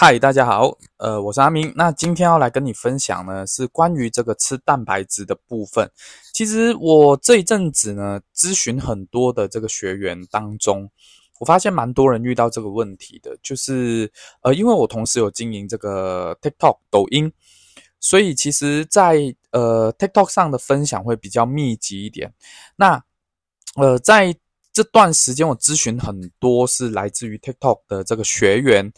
嗨，大家好，呃，我是阿明。那今天要来跟你分享呢，是关于这个吃蛋白质的部分。其实我这一阵子呢，咨询很多的这个学员当中，我发现蛮多人遇到这个问题的，就是呃，因为我同时有经营这个 TikTok 抖音，所以其实，在呃 TikTok 上的分享会比较密集一点。那呃，在这段时间，我咨询很多是来自于 TikTok 的这个学员。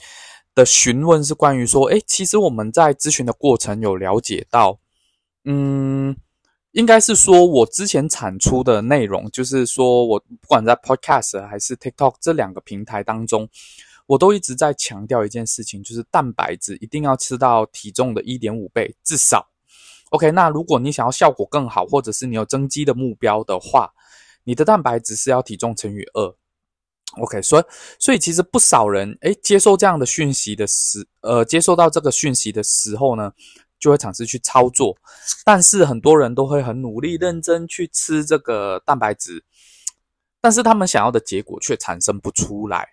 的询问是关于说，诶，其实我们在咨询的过程有了解到，嗯，应该是说我之前产出的内容，就是说我不管在 Podcast 还是 TikTok 这两个平台当中，我都一直在强调一件事情，就是蛋白质一定要吃到体重的一点五倍至少。OK，那如果你想要效果更好，或者是你有增肌的目标的话，你的蛋白质是要体重乘以二。OK，所以所以其实不少人诶接受这样的讯息的时，呃，接受到这个讯息的时候呢，就会尝试去操作，但是很多人都会很努力认真去吃这个蛋白质，但是他们想要的结果却产生不出来。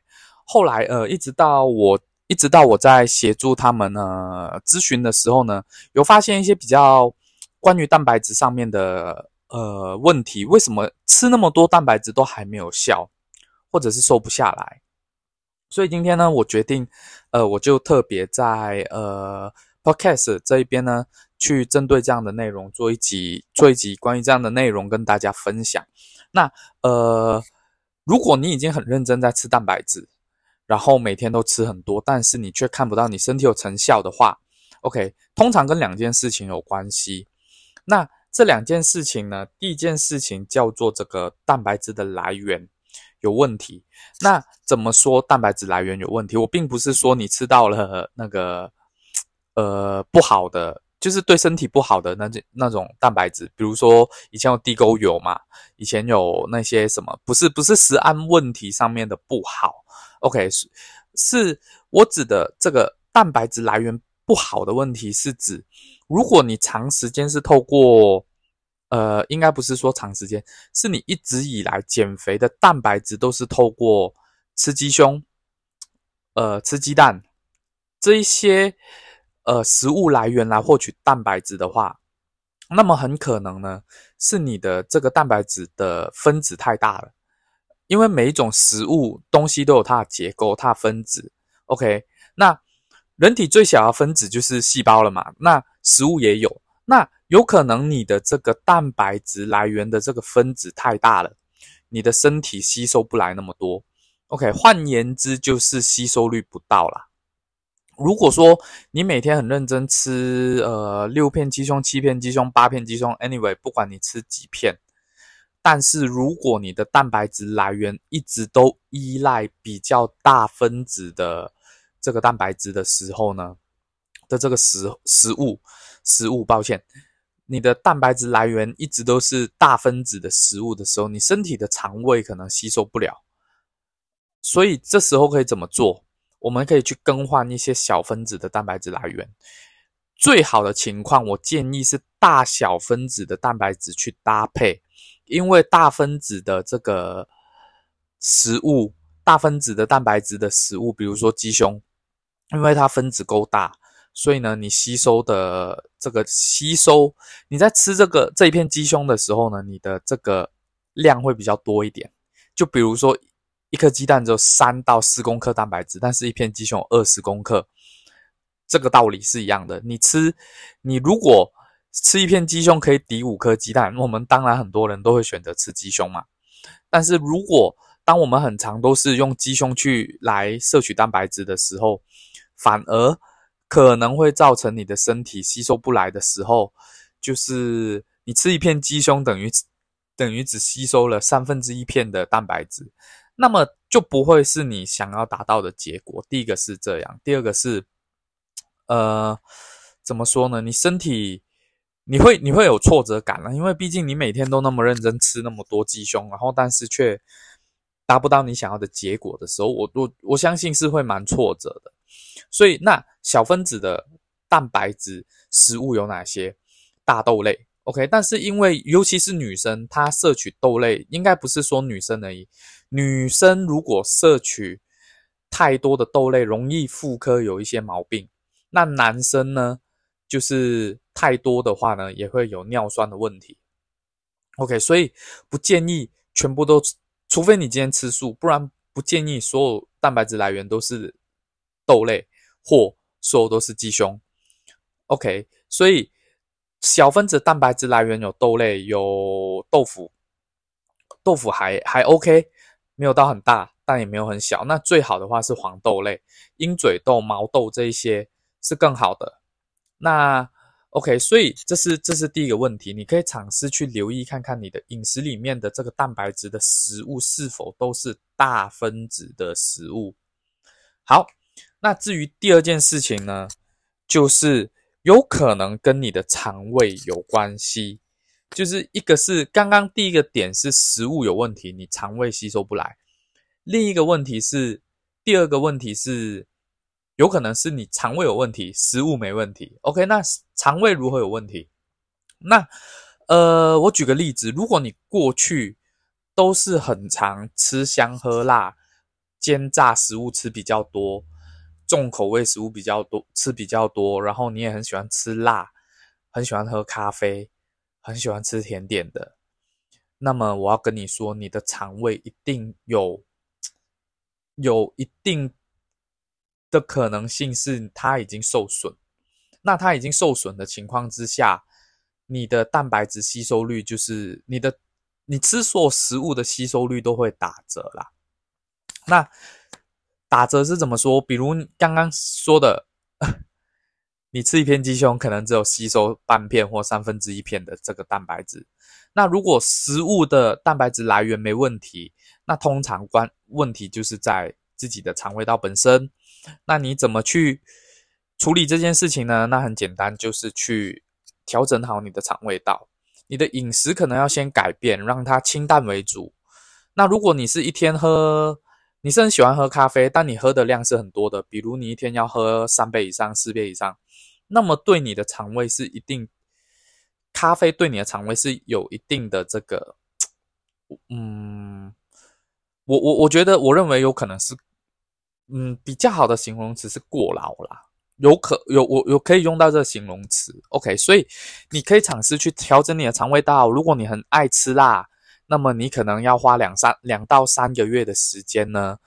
后来呃，一直到我一直到我在协助他们呢咨询的时候呢，有发现一些比较关于蛋白质上面的呃问题，为什么吃那么多蛋白质都还没有效？或者是瘦不下来，所以今天呢，我决定，呃，我就特别在呃 Podcast 这一边呢，去针对这样的内容做一集，做一集关于这样的内容跟大家分享。那呃，如果你已经很认真在吃蛋白质，然后每天都吃很多，但是你却看不到你身体有成效的话，OK，通常跟两件事情有关系。那这两件事情呢，第一件事情叫做这个蛋白质的来源。有问题，那怎么说蛋白质来源有问题？我并不是说你吃到了那个呃不好的，就是对身体不好的那那种蛋白质，比如说以前有地沟油嘛，以前有那些什么，不是不是食安问题上面的不好。OK，是是我指的这个蛋白质来源不好的问题，是指如果你长时间是透过。呃，应该不是说长时间，是你一直以来减肥的蛋白质都是透过吃鸡胸、呃吃鸡蛋这一些呃食物来源来获取蛋白质的话，那么很可能呢是你的这个蛋白质的分子太大了，因为每一种食物东西都有它的结构、它的分子。OK，那人体最小的分子就是细胞了嘛，那食物也有。那有可能你的这个蛋白质来源的这个分子太大了，你的身体吸收不来那么多。OK，换言之就是吸收率不到啦。如果说你每天很认真吃，呃，六片鸡胸、七片鸡胸、八片鸡胸，anyway，不管你吃几片，但是如果你的蛋白质来源一直都依赖比较大分子的这个蛋白质的时候呢，的这个食食物。食物，抱歉，你的蛋白质来源一直都是大分子的食物的时候，你身体的肠胃可能吸收不了，所以这时候可以怎么做？我们可以去更换一些小分子的蛋白质来源。最好的情况，我建议是大小分子的蛋白质去搭配，因为大分子的这个食物，大分子的蛋白质的食物，比如说鸡胸，因为它分子够大。所以呢，你吸收的这个吸收，你在吃这个这一片鸡胸的时候呢，你的这个量会比较多一点。就比如说，一颗鸡蛋只有三到四公克蛋白质，但是一片鸡胸有二十公克，这个道理是一样的。你吃，你如果吃一片鸡胸可以抵五颗鸡蛋，我们当然很多人都会选择吃鸡胸嘛。但是如果当我们很长都是用鸡胸去来摄取蛋白质的时候，反而可能会造成你的身体吸收不来的时候，就是你吃一片鸡胸等于等于只吸收了三分之一片的蛋白质，那么就不会是你想要达到的结果。第一个是这样，第二个是，呃，怎么说呢？你身体你会你会有挫折感了，因为毕竟你每天都那么认真吃那么多鸡胸，然后但是却达不到你想要的结果的时候，我我我相信是会蛮挫折的。所以那。小分子的蛋白质食物有哪些？大豆类，OK。但是因为尤其是女生，她摄取豆类，应该不是说女生而已。女生如果摄取太多的豆类容易妇科有一些毛病。那男生呢，就是太多的话呢，也会有尿酸的问题。OK，所以不建议全部都，除非你今天吃素，不然不建议所有蛋白质来源都是豆类或所有都是鸡胸。OK，所以小分子蛋白质来源有豆类，有豆腐，豆腐还还 OK，没有到很大，但也没有很小。那最好的话是黄豆类，鹰嘴豆、毛豆这一些是更好的。那 OK，所以这是这是第一个问题，你可以尝试去留意看看你的饮食里面的这个蛋白质的食物是否都是大分子的食物。好，那至于第二件事情呢，就是有可能跟你的肠胃有关系，就是一个是刚刚第一个点是食物有问题，你肠胃吸收不来；另一个问题是第二个问题是。有可能是你肠胃有问题，食物没问题。OK，那肠胃如何有问题？那呃，我举个例子，如果你过去都是很常吃香喝辣、煎炸食物吃比较多，重口味食物比较多吃比较多，然后你也很喜欢吃辣，很喜欢喝咖啡，很喜欢吃甜点的，那么我要跟你说，你的肠胃一定有有一定。的可能性是它已经受损，那它已经受损的情况之下，你的蛋白质吸收率就是你的你吃所有食物的吸收率都会打折啦。那打折是怎么说？比如刚刚说的，你吃一片鸡胸，可能只有吸收半片或三分之一片的这个蛋白质。那如果食物的蛋白质来源没问题，那通常关问题就是在自己的肠胃道本身。那你怎么去处理这件事情呢？那很简单，就是去调整好你的肠胃道。你的饮食可能要先改变，让它清淡为主。那如果你是一天喝，你是很喜欢喝咖啡，但你喝的量是很多的，比如你一天要喝三杯以上、四杯以上，那么对你的肠胃是一定，咖啡对你的肠胃是有一定的这个，嗯，我我我觉得，我认为有可能是。嗯，比较好的形容词是过劳啦，有可有我有可以用到这形容词，OK，所以你可以尝试去调整你的肠胃道。如果你很爱吃辣，那么你可能要花两三两到三个月的时间呢，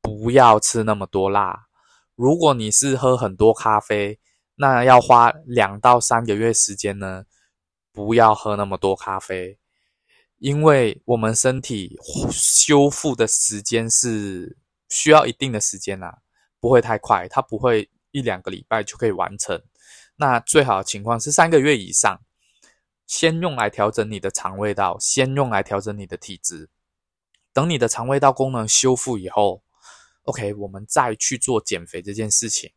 不要吃那么多辣。如果你是喝很多咖啡，那要花两到三个月时间呢，不要喝那么多咖啡，因为我们身体修复的时间是。需要一定的时间啦，不会太快，它不会一两个礼拜就可以完成。那最好的情况是三个月以上，先用来调整你的肠胃道，先用来调整你的体质。等你的肠胃道功能修复以后，OK，我们再去做减肥这件事情。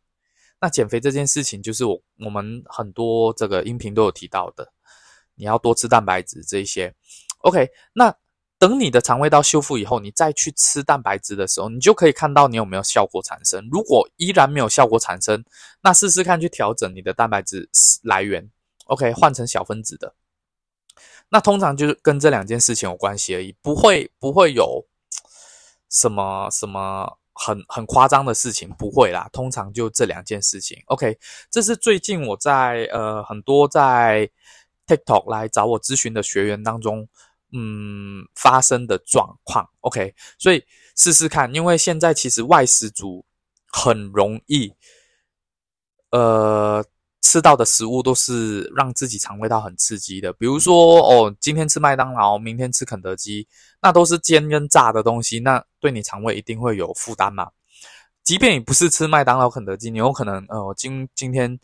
那减肥这件事情就是我我们很多这个音频都有提到的，你要多吃蛋白质这一些。OK，那。等你的肠胃道修复以后，你再去吃蛋白质的时候，你就可以看到你有没有效果产生。如果依然没有效果产生，那试试看去调整你的蛋白质来源，OK，换成小分子的。那通常就是跟这两件事情有关系而已，不会不会有什么什么很很夸张的事情，不会啦。通常就这两件事情，OK。这是最近我在呃很多在 TikTok 来找我咨询的学员当中。嗯，发生的状况，OK，所以试试看，因为现在其实外食族很容易，呃，吃到的食物都是让自己肠胃道很刺激的，比如说哦，今天吃麦当劳，明天吃肯德基，那都是煎跟炸的东西，那对你肠胃一定会有负担嘛。即便你不是吃麦当劳、肯德基，你有可能呃，今今天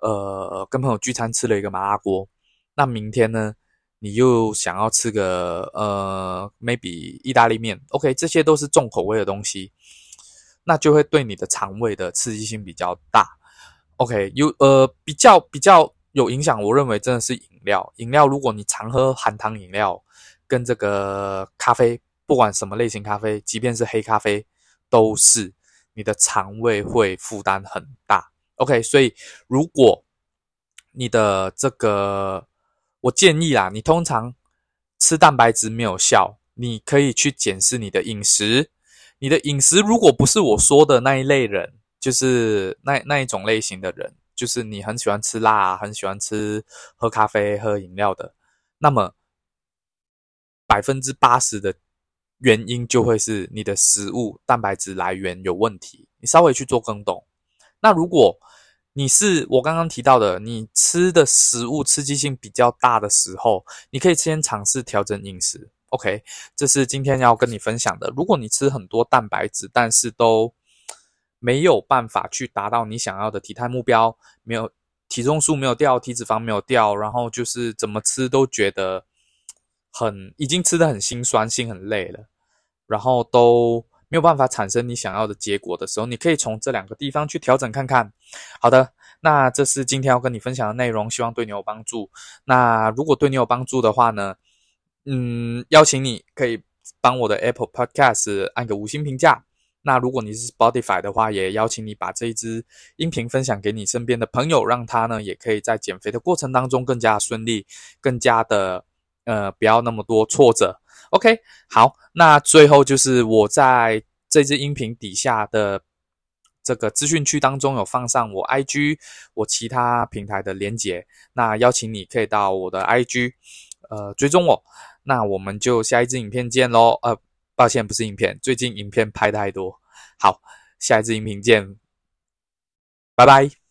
呃跟朋友聚餐吃了一个麻辣锅，那明天呢？你又想要吃个呃，maybe 意大利面，OK，这些都是重口味的东西，那就会对你的肠胃的刺激性比较大，OK，有呃比较比较有影响，我认为真的是饮料，饮料如果你常喝含糖饮料，跟这个咖啡，不管什么类型咖啡，即便是黑咖啡，都是你的肠胃会负担很大，OK，所以如果你的这个。我建议啦，你通常吃蛋白质没有效，你可以去检视你的饮食，你的饮食如果不是我说的那一类人，就是那那一种类型的人，就是你很喜欢吃辣，很喜欢吃喝咖啡、喝饮料的，那么百分之八十的原因就会是你的食物蛋白质来源有问题，你稍微去做更动。那如果你是我刚刚提到的，你吃的食物刺激性比较大的时候，你可以先尝试调整饮食。OK，这是今天要跟你分享的。如果你吃很多蛋白质，但是都没有办法去达到你想要的体态目标，没有体重数没有掉，体脂肪没有掉，然后就是怎么吃都觉得很已经吃的很心酸，心很累了，然后都没有办法产生你想要的结果的时候，你可以从这两个地方去调整看看。好的，那这是今天要跟你分享的内容，希望对你有帮助。那如果对你有帮助的话呢？嗯，邀请你可以帮我的 Apple Podcast 按个五星评价。那如果你是 Spotify 的话，也邀请你把这一支音频分享给你身边的朋友，让他呢也可以在减肥的过程当中更加顺利，更加的呃不要那么多挫折。OK，好，那最后就是我在这支音频底下的这个资讯区当中有放上我 IG 我其他平台的连结，那邀请你可以到我的 IG 呃追踪我。那我们就下一支影片见喽。呃，抱歉，不是影片，最近影片拍太多。好，下一支影片见，拜拜。